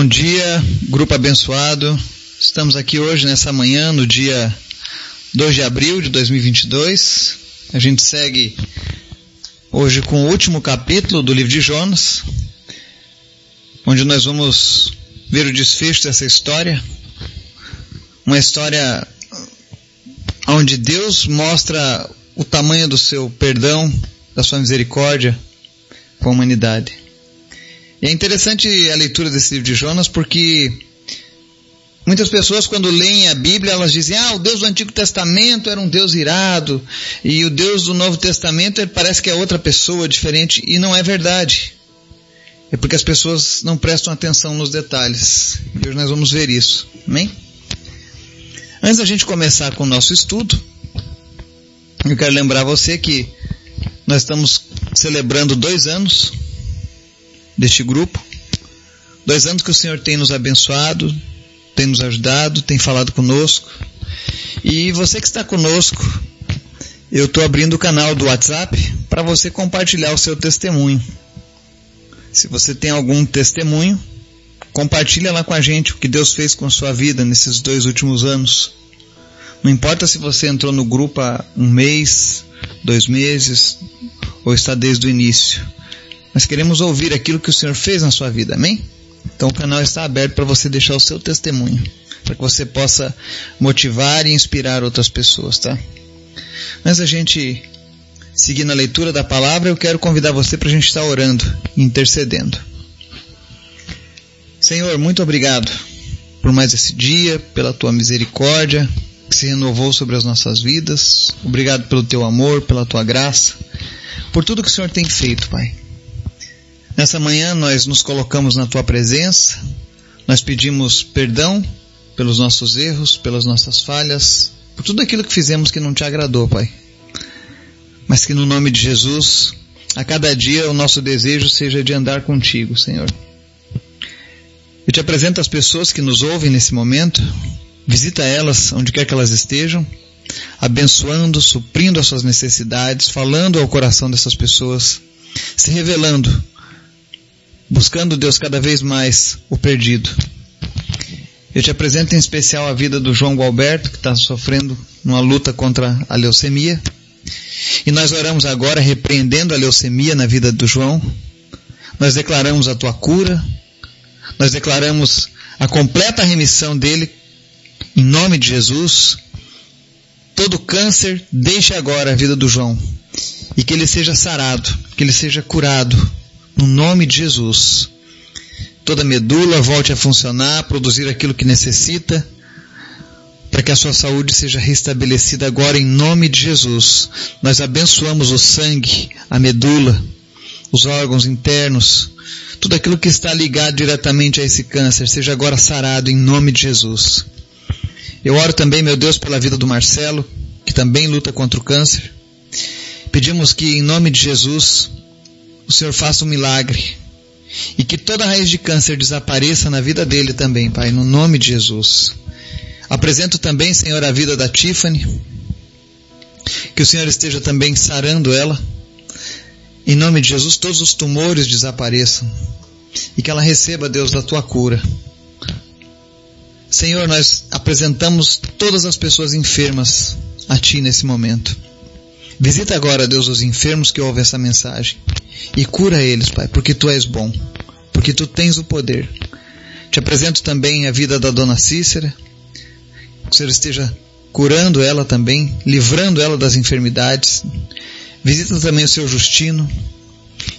Bom dia, grupo abençoado. Estamos aqui hoje, nessa manhã, no dia 2 de abril de 2022. A gente segue hoje com o último capítulo do livro de Jonas, onde nós vamos ver o desfecho dessa história. Uma história onde Deus mostra o tamanho do seu perdão, da sua misericórdia com a humanidade. É interessante a leitura desse livro de Jonas porque muitas pessoas quando leem a Bíblia elas dizem, ah, o Deus do Antigo Testamento era um Deus irado e o Deus do Novo Testamento parece que é outra pessoa diferente e não é verdade. É porque as pessoas não prestam atenção nos detalhes. E hoje nós vamos ver isso. Amém? Antes da gente começar com o nosso estudo, eu quero lembrar você que nós estamos celebrando dois anos deste grupo. Dois anos que o Senhor tem nos abençoado, tem nos ajudado, tem falado conosco. E você que está conosco, eu estou abrindo o canal do WhatsApp para você compartilhar o seu testemunho. Se você tem algum testemunho, compartilha lá com a gente o que Deus fez com a sua vida nesses dois últimos anos. Não importa se você entrou no grupo há um mês, dois meses, ou está desde o início. Nós queremos ouvir aquilo que o Senhor fez na sua vida, amém? Então o canal está aberto para você deixar o seu testemunho, para que você possa motivar e inspirar outras pessoas, tá? Antes a gente seguir na leitura da palavra, eu quero convidar você para a gente estar orando intercedendo. Senhor, muito obrigado por mais esse dia, pela tua misericórdia que se renovou sobre as nossas vidas. Obrigado pelo teu amor, pela tua graça, por tudo que o Senhor tem feito, Pai. Nessa manhã nós nos colocamos na tua presença, nós pedimos perdão pelos nossos erros, pelas nossas falhas, por tudo aquilo que fizemos que não te agradou, Pai. Mas que no nome de Jesus, a cada dia o nosso desejo seja de andar contigo, Senhor. Eu te apresento as pessoas que nos ouvem nesse momento, visita elas onde quer que elas estejam, abençoando, suprindo as suas necessidades, falando ao coração dessas pessoas, se revelando buscando Deus cada vez mais o perdido. Eu te apresento em especial a vida do João Gualberto, que está sofrendo uma luta contra a leucemia. E nós oramos agora repreendendo a leucemia na vida do João. Nós declaramos a tua cura. Nós declaramos a completa remissão dele em nome de Jesus. Todo câncer deixe agora a vida do João e que ele seja sarado, que ele seja curado no nome de Jesus. Toda medula volte a funcionar, produzir aquilo que necessita, para que a sua saúde seja restabelecida agora em nome de Jesus. Nós abençoamos o sangue, a medula, os órgãos internos, tudo aquilo que está ligado diretamente a esse câncer, seja agora sarado em nome de Jesus. Eu oro também, meu Deus, pela vida do Marcelo, que também luta contra o câncer. Pedimos que, em nome de Jesus, o Senhor faça um milagre. E que toda raiz de câncer desapareça na vida dele também, Pai, no nome de Jesus. Apresento também, Senhor, a vida da Tiffany. Que o Senhor esteja também sarando ela. Em nome de Jesus, todos os tumores desapareçam. E que ela receba, Deus, da tua cura. Senhor, nós apresentamos todas as pessoas enfermas a Ti nesse momento. Visita agora, Deus, os enfermos que ouvem essa mensagem e cura eles, Pai, porque Tu és bom, porque Tu tens o poder. Te apresento também a vida da dona Cícera, que o Senhor esteja curando ela também, livrando ela das enfermidades. Visita também o seu Justino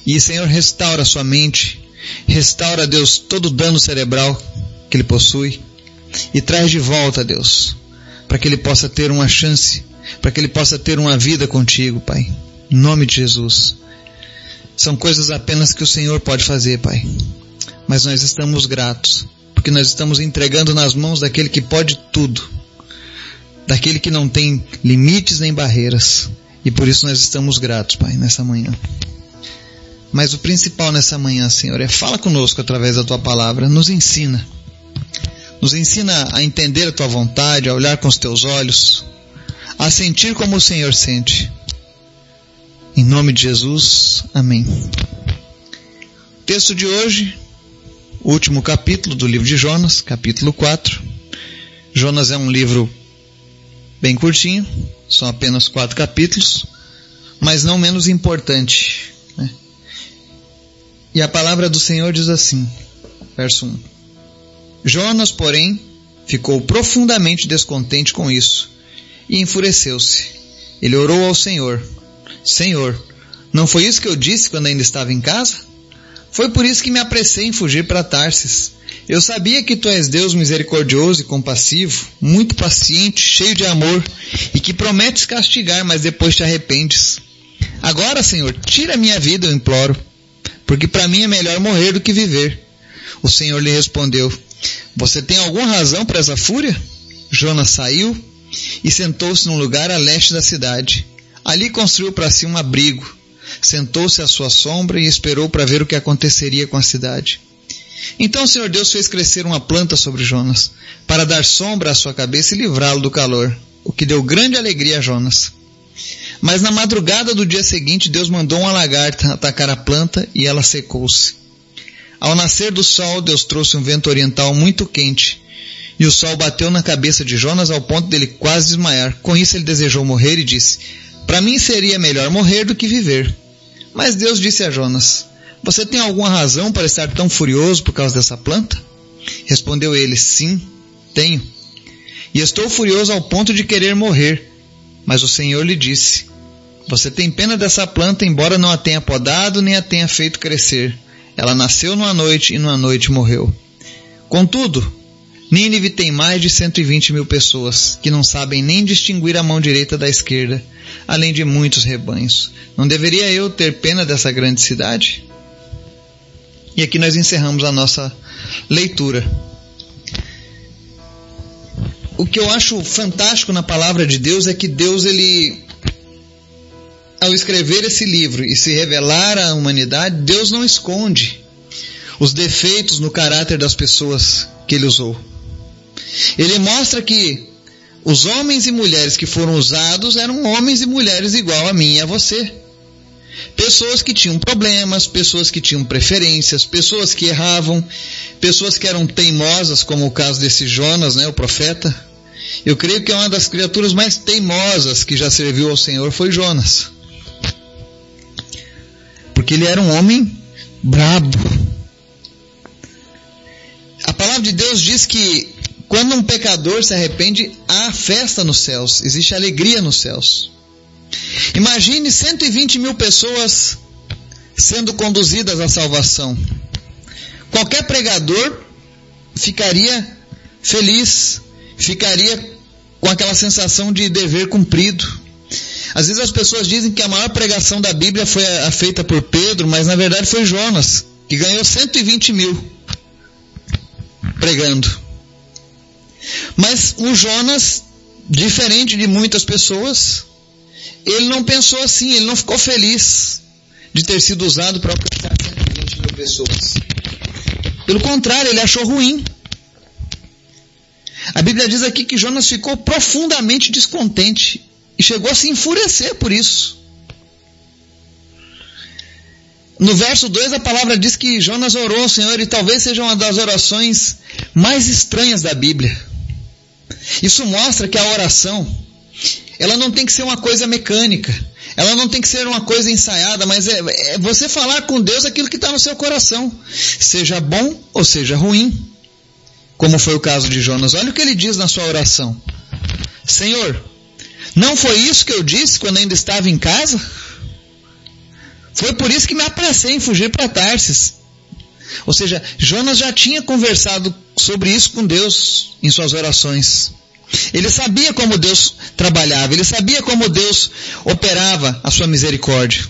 e, Senhor, restaura sua mente, restaura, Deus, todo o dano cerebral que ele possui e traz de volta, Deus, para que ele possa ter uma chance para que ele possa ter uma vida contigo, Pai. Em nome de Jesus. São coisas apenas que o Senhor pode fazer, Pai. Mas nós estamos gratos, porque nós estamos entregando nas mãos daquele que pode tudo, daquele que não tem limites nem barreiras. E por isso nós estamos gratos, Pai, nessa manhã. Mas o principal nessa manhã, Senhor, é fala conosco através da tua palavra, nos ensina. Nos ensina a entender a tua vontade, a olhar com os teus olhos, a sentir como o Senhor sente. Em nome de Jesus, amém. Texto de hoje último capítulo do livro de Jonas, capítulo 4. Jonas é um livro bem curtinho, são apenas quatro capítulos, mas não menos importante. Né? E a palavra do Senhor diz assim, verso 1: Jonas, porém, ficou profundamente descontente com isso e enfureceu-se. Ele orou ao Senhor: Senhor, não foi isso que eu disse quando ainda estava em casa? Foi por isso que me apressei em fugir para Tarsis. Eu sabia que tu és Deus misericordioso e compassivo, muito paciente, cheio de amor, e que prometes castigar, mas depois te arrependes. Agora, Senhor, tira minha vida, eu imploro, porque para mim é melhor morrer do que viver. O Senhor lhe respondeu: Você tem alguma razão para essa fúria? Jonas saiu e sentou-se num lugar a leste da cidade. Ali construiu para si um abrigo sentou-se à sua sombra e esperou para ver o que aconteceria com a cidade. Então o Senhor Deus fez crescer uma planta sobre Jonas, para dar sombra à sua cabeça e livrá-lo do calor, o que deu grande alegria a Jonas. Mas na madrugada do dia seguinte, Deus mandou uma lagarta atacar a planta e ela secou-se. Ao nascer do sol, Deus trouxe um vento oriental muito quente, e o sol bateu na cabeça de Jonas ao ponto dele quase desmaiar. Com isso ele desejou morrer e disse: Para mim seria melhor morrer do que viver. Mas Deus disse a Jonas: Você tem alguma razão para estar tão furioso por causa dessa planta? Respondeu ele: Sim, tenho. E estou furioso ao ponto de querer morrer. Mas o Senhor lhe disse: Você tem pena dessa planta, embora não a tenha podado nem a tenha feito crescer. Ela nasceu numa noite e numa noite morreu. Contudo, Nínive tem mais de 120 mil pessoas que não sabem nem distinguir a mão direita da esquerda, além de muitos rebanhos. Não deveria eu ter pena dessa grande cidade? E aqui nós encerramos a nossa leitura. O que eu acho fantástico na palavra de Deus é que Deus, ele, ao escrever esse livro e se revelar à humanidade, Deus não esconde os defeitos no caráter das pessoas que ele usou. Ele mostra que os homens e mulheres que foram usados eram homens e mulheres igual a mim e a você. Pessoas que tinham problemas, pessoas que tinham preferências, pessoas que erravam, pessoas que eram teimosas, como o caso desse Jonas, né, o profeta. Eu creio que uma das criaturas mais teimosas que já serviu ao Senhor foi Jonas. Porque ele era um homem brabo. A palavra de Deus diz que quando um pecador se arrepende, há festa nos céus, existe alegria nos céus. Imagine 120 mil pessoas sendo conduzidas à salvação. Qualquer pregador ficaria feliz, ficaria com aquela sensação de dever cumprido. Às vezes as pessoas dizem que a maior pregação da Bíblia foi a feita por Pedro, mas na verdade foi Jonas, que ganhou 120 mil pregando. Mas o Jonas, diferente de muitas pessoas, ele não pensou assim, ele não ficou feliz de ter sido usado para alcançar 120 mil pessoas. Pelo contrário, ele achou ruim. A Bíblia diz aqui que Jonas ficou profundamente descontente e chegou a se enfurecer por isso. No verso 2 a palavra diz que Jonas orou ao Senhor e talvez seja uma das orações mais estranhas da Bíblia. Isso mostra que a oração, ela não tem que ser uma coisa mecânica, ela não tem que ser uma coisa ensaiada, mas é, é você falar com Deus aquilo que está no seu coração, seja bom ou seja ruim, como foi o caso de Jonas. Olha o que ele diz na sua oração: Senhor, não foi isso que eu disse quando ainda estava em casa? Foi por isso que me apressei em fugir para Tarsis. Ou seja, Jonas já tinha conversado sobre isso com Deus em suas orações. Ele sabia como Deus trabalhava, ele sabia como Deus operava a sua misericórdia.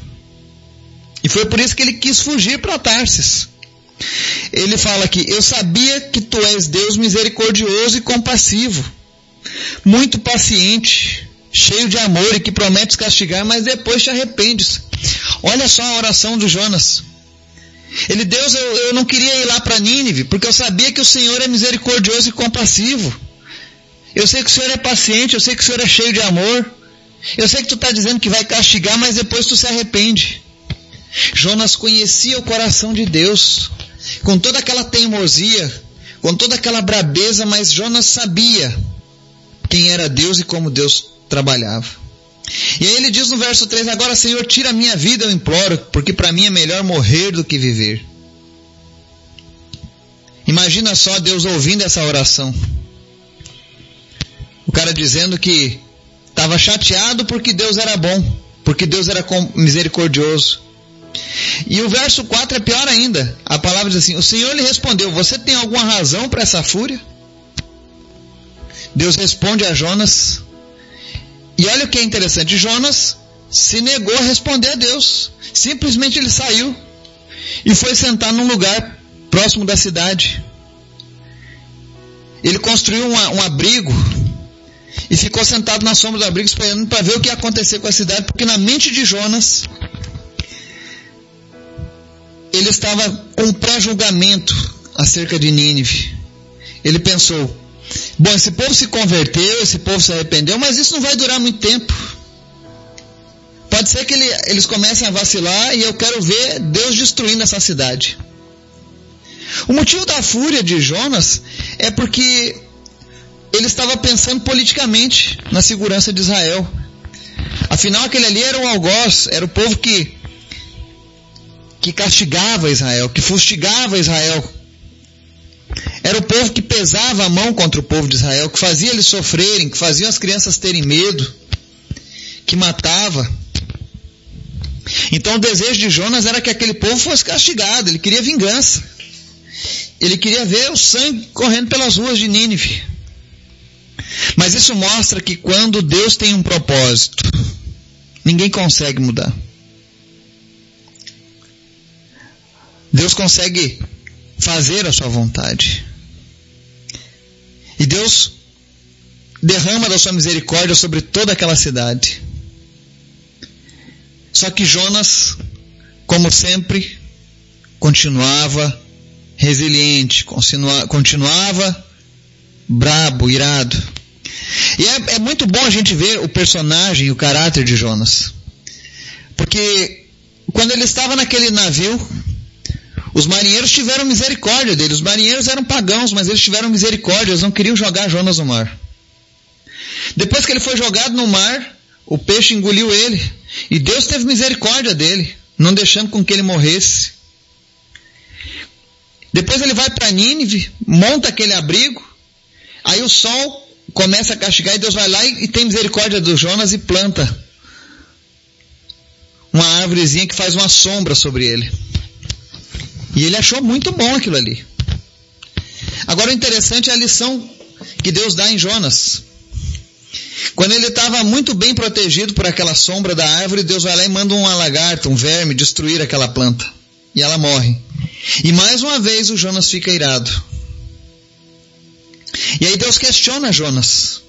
E foi por isso que ele quis fugir para Tarsis. Ele fala aqui: Eu sabia que tu és Deus misericordioso e compassivo, muito paciente, cheio de amor e que prometes castigar, mas depois te arrependes. Olha só a oração do Jonas. Ele, Deus, eu, eu não queria ir lá para Nínive, porque eu sabia que o Senhor é misericordioso e compassivo. Eu sei que o Senhor é paciente, eu sei que o Senhor é cheio de amor. Eu sei que tu está dizendo que vai castigar, mas depois tu se arrepende. Jonas conhecia o coração de Deus. com toda aquela teimosia, com toda aquela brabeza, mas Jonas sabia quem era Deus e como Deus trabalhava. E aí ele diz no verso 3: Agora, Senhor, tira a minha vida, eu imploro, porque para mim é melhor morrer do que viver. Imagina só Deus ouvindo essa oração. O cara dizendo que estava chateado porque Deus era bom, porque Deus era misericordioso. E o verso 4 é pior ainda. A palavra diz assim: O Senhor lhe respondeu: Você tem alguma razão para essa fúria? Deus responde a Jonas. E olha o que é interessante: Jonas se negou a responder a Deus. Simplesmente ele saiu e foi sentar num lugar próximo da cidade. Ele construiu um, um abrigo e ficou sentado na sombra do abrigo esperando para ver o que ia acontecer com a cidade, porque na mente de Jonas ele estava com um pré-julgamento acerca de Nínive. Ele pensou: bom, esse povo se converteu, esse povo se arrependeu, mas isso não vai durar muito tempo. Pode ser que ele, eles comecem a vacilar e eu quero ver Deus destruindo essa cidade. O motivo da fúria de Jonas é porque ele estava pensando politicamente na segurança de Israel. Afinal, aquele ali era o algoz, era o povo que que castigava Israel, que fustigava Israel. Era o povo que pesava a mão contra o povo de Israel, que fazia eles sofrerem, que fazia as crianças terem medo, que matava. Então o desejo de Jonas era que aquele povo fosse castigado, ele queria vingança. Ele queria ver o sangue correndo pelas ruas de Nínive. Mas isso mostra que quando Deus tem um propósito, ninguém consegue mudar. Deus consegue fazer a sua vontade. E Deus derrama da sua misericórdia sobre toda aquela cidade. Só que Jonas, como sempre, continuava resiliente, continuava brabo, irado. E é, é muito bom a gente ver o personagem e o caráter de Jonas. Porque quando ele estava naquele navio, os marinheiros tiveram misericórdia dele. Os marinheiros eram pagãos, mas eles tiveram misericórdia. Eles não queriam jogar Jonas no mar. Depois que ele foi jogado no mar, o peixe engoliu ele. E Deus teve misericórdia dele, não deixando com que ele morresse. Depois ele vai para Nínive, monta aquele abrigo. Aí o sol começa a castigar e Deus vai lá e, e tem misericórdia do Jonas e planta uma árvorezinha que faz uma sombra sobre ele. E ele achou muito bom aquilo ali. Agora o interessante é a lição que Deus dá em Jonas. Quando ele estava muito bem protegido por aquela sombra da árvore, Deus vai lá e manda um lagarto, um verme, destruir aquela planta. E ela morre. E mais uma vez o Jonas fica irado. E aí Deus questiona Jonas.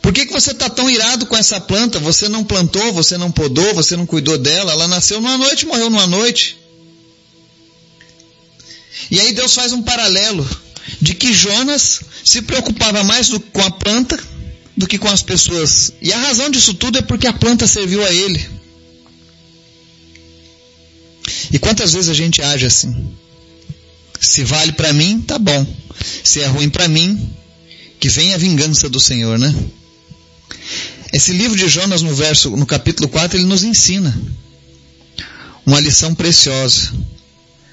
Por que, que você está tão irado com essa planta? Você não plantou, você não podou, você não cuidou dela. Ela nasceu numa noite, morreu numa noite. E aí Deus faz um paralelo de que Jonas se preocupava mais com a planta do que com as pessoas. E a razão disso tudo é porque a planta serviu a ele. E quantas vezes a gente age assim? Se vale para mim, tá bom. Se é ruim para mim, que venha a vingança do Senhor, né? Esse livro de Jonas no verso, no capítulo 4, ele nos ensina uma lição preciosa.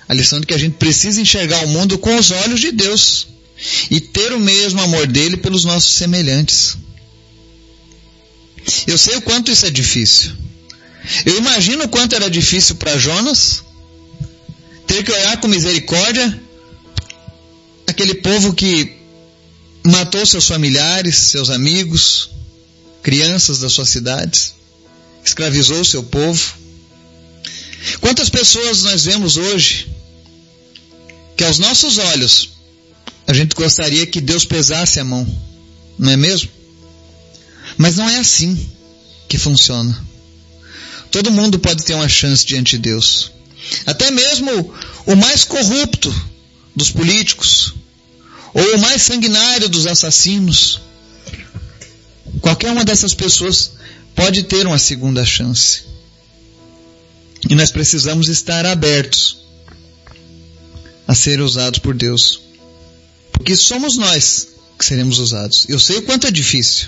A lição de que a gente precisa enxergar o mundo com os olhos de Deus e ter o mesmo amor dele pelos nossos semelhantes. Eu sei o quanto isso é difícil. Eu imagino o quanto era difícil para Jonas ter que olhar com misericórdia aquele povo que matou seus familiares, seus amigos, crianças das suas cidades, escravizou seu povo. Quantas pessoas nós vemos hoje que aos nossos olhos a gente gostaria que Deus pesasse a mão, não é mesmo? Mas não é assim que funciona. Todo mundo pode ter uma chance diante de Deus. Até mesmo o mais corrupto dos políticos, ou o mais sanguinário dos assassinos. Qualquer uma dessas pessoas pode ter uma segunda chance. E nós precisamos estar abertos a serem usados por Deus. Porque somos nós que seremos usados. Eu sei o quanto é difícil.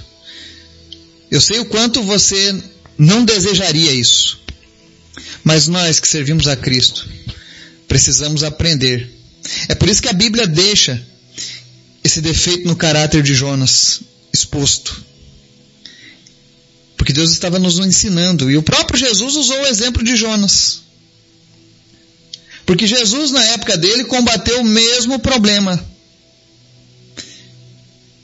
Eu sei o quanto você não desejaria isso. Mas nós que servimos a Cristo, precisamos aprender. É por isso que a Bíblia deixa esse defeito no caráter de Jonas exposto. Porque Deus estava nos ensinando. E o próprio Jesus usou o exemplo de Jonas. Porque Jesus, na época dele, combateu o mesmo problema.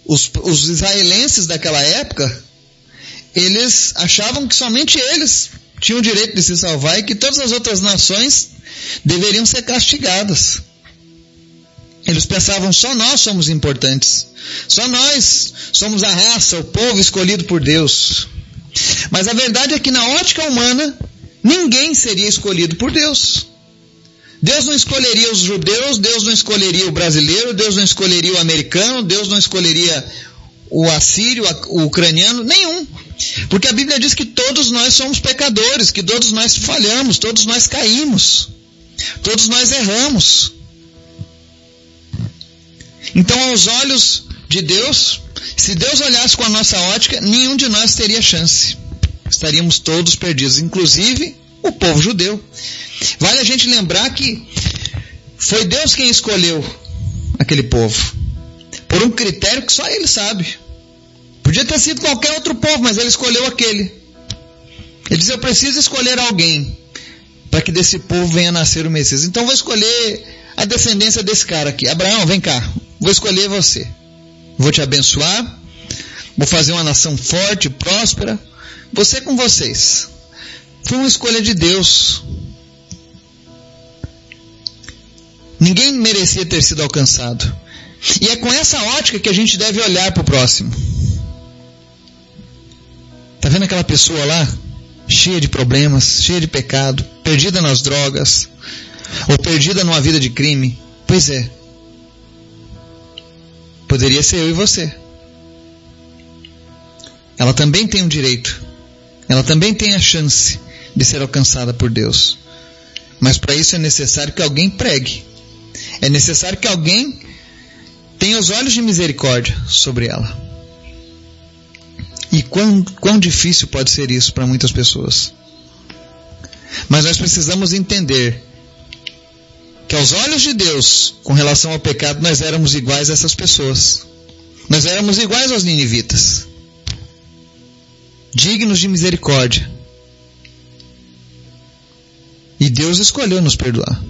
Os, os israelenses daquela época, eles achavam que somente eles tinham o direito de se salvar e que todas as outras nações deveriam ser castigadas. Eles pensavam só nós somos importantes, só nós somos a raça, o povo escolhido por Deus. Mas a verdade é que na ótica humana, ninguém seria escolhido por Deus. Deus não escolheria os judeus, Deus não escolheria o brasileiro, Deus não escolheria o americano, Deus não escolheria o assírio, o ucraniano, nenhum. Porque a Bíblia diz que todos nós somos pecadores, que todos nós falhamos, todos nós caímos, todos nós erramos. Então, aos olhos de Deus, se Deus olhasse com a nossa ótica, nenhum de nós teria chance. Estaríamos todos perdidos, inclusive o povo judeu. Vale a gente lembrar que foi Deus quem escolheu aquele povo, por um critério que só ele sabe. Podia ter sido qualquer outro povo, mas ele escolheu aquele. Ele diz: Eu preciso escolher alguém para que desse povo venha nascer o Messias. Então vou escolher a descendência desse cara aqui. Abraão, vem cá, vou escolher você. Vou te abençoar, vou fazer uma nação forte, próspera. Você com vocês. Foi uma escolha de Deus. Ninguém merecia ter sido alcançado. E é com essa ótica que a gente deve olhar para o próximo. Tá vendo aquela pessoa lá? Cheia de problemas, cheia de pecado, perdida nas drogas, ou perdida numa vida de crime. Pois é. Poderia ser eu e você. Ela também tem um direito. Ela também tem a chance de ser alcançada por Deus. Mas para isso é necessário que alguém pregue. É necessário que alguém tenha os olhos de misericórdia sobre ela. E quão, quão difícil pode ser isso para muitas pessoas. Mas nós precisamos entender que aos olhos de Deus, com relação ao pecado, nós éramos iguais a essas pessoas. Nós éramos iguais aos ninivitas. Dignos de misericórdia. E Deus escolheu nos perdoar.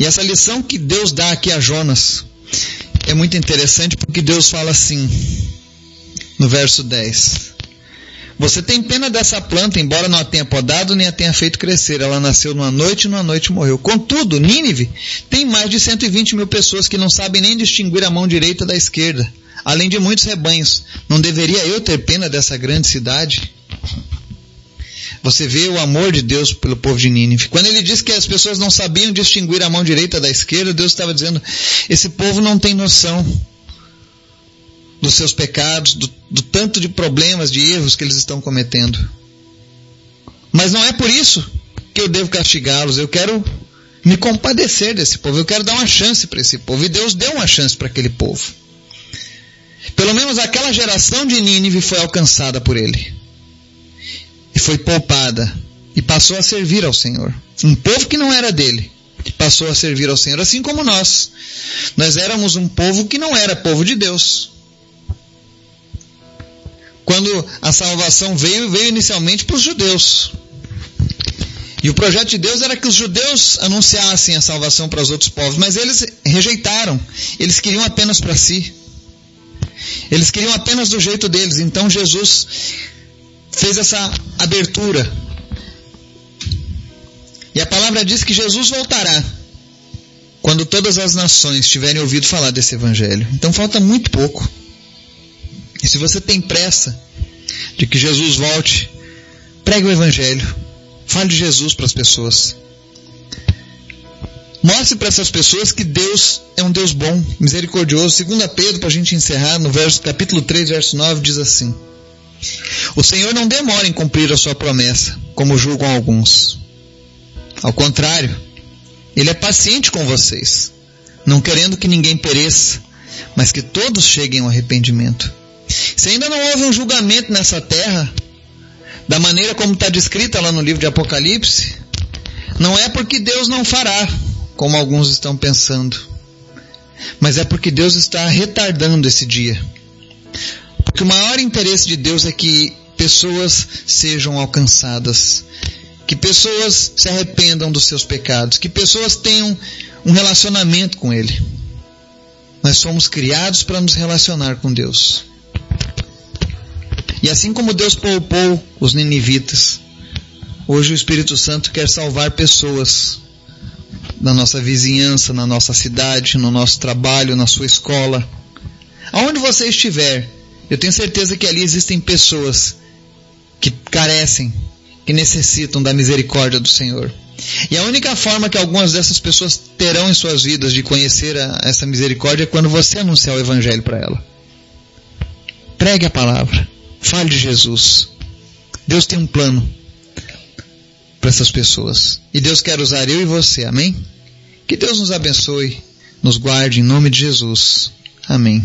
E essa lição que Deus dá aqui a Jonas é muito interessante porque Deus fala assim, no verso 10. Você tem pena dessa planta, embora não a tenha podado nem a tenha feito crescer. Ela nasceu numa noite e numa noite morreu. Contudo, Nínive tem mais de 120 mil pessoas que não sabem nem distinguir a mão direita da esquerda, além de muitos rebanhos. Não deveria eu ter pena dessa grande cidade? Você vê o amor de Deus pelo povo de Nínive. Quando ele diz que as pessoas não sabiam distinguir a mão direita da esquerda, Deus estava dizendo: esse povo não tem noção dos seus pecados, do, do tanto de problemas, de erros que eles estão cometendo. Mas não é por isso que eu devo castigá-los. Eu quero me compadecer desse povo. Eu quero dar uma chance para esse povo. E Deus deu uma chance para aquele povo. Pelo menos aquela geração de Nínive foi alcançada por ele. Foi poupada. E passou a servir ao Senhor. Um povo que não era dele. Passou a servir ao Senhor. Assim como nós. Nós éramos um povo que não era povo de Deus. Quando a salvação veio, veio inicialmente para os judeus. E o projeto de Deus era que os judeus anunciassem a salvação para os outros povos, mas eles rejeitaram. Eles queriam apenas para si. Eles queriam apenas do jeito deles. Então Jesus fez essa abertura. E a palavra diz que Jesus voltará quando todas as nações tiverem ouvido falar desse evangelho. Então falta muito pouco. E se você tem pressa de que Jesus volte, pregue o Evangelho. Fale de Jesus para as pessoas. Mostre para essas pessoas que Deus é um Deus bom, misericordioso. Segunda Pedro, para a gente encerrar, no verso, capítulo 3, verso 9, diz assim. O Senhor não demora em cumprir a sua promessa, como julgam alguns. Ao contrário, Ele é paciente com vocês, não querendo que ninguém pereça, mas que todos cheguem ao arrependimento. Se ainda não houve um julgamento nessa terra, da maneira como está descrita lá no livro de Apocalipse, não é porque Deus não fará, como alguns estão pensando, mas é porque Deus está retardando esse dia. Porque o maior interesse de Deus é que pessoas sejam alcançadas, que pessoas se arrependam dos seus pecados, que pessoas tenham um relacionamento com Ele. Nós somos criados para nos relacionar com Deus. E assim como Deus poupou os ninivitas, hoje o Espírito Santo quer salvar pessoas na nossa vizinhança, na nossa cidade, no nosso trabalho, na sua escola. Aonde você estiver, eu tenho certeza que ali existem pessoas que carecem, que necessitam da misericórdia do Senhor. E a única forma que algumas dessas pessoas terão em suas vidas de conhecer a, essa misericórdia é quando você anunciar o Evangelho para ela. Pregue a palavra. Fale de Jesus. Deus tem um plano para essas pessoas. E Deus quer usar eu e você. Amém? Que Deus nos abençoe, nos guarde em nome de Jesus. Amém.